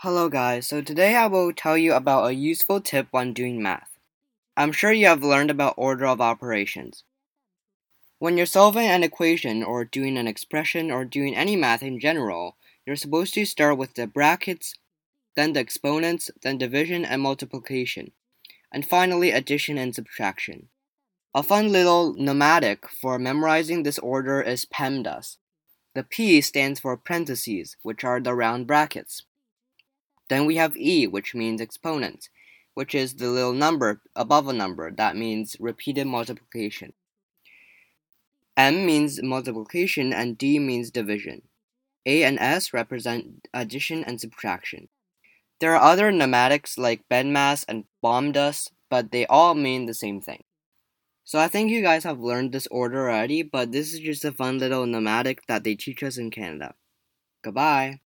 Hello guys, so today I will tell you about a useful tip when doing math. I'm sure you have learned about order of operations. When you're solving an equation or doing an expression or doing any math in general, you're supposed to start with the brackets, then the exponents, then division and multiplication, and finally addition and subtraction. A fun little mnemonic for memorizing this order is PEMDAS. The P stands for parentheses, which are the round brackets. Then we have E, which means exponent, which is the little number above a number that means repeated multiplication. M means multiplication and D means division. A and S represent addition and subtraction. There are other mnemonics like BEDMAS and BOMDAS, but they all mean the same thing. So I think you guys have learned this order already, but this is just a fun little mnemonic that they teach us in Canada. Goodbye.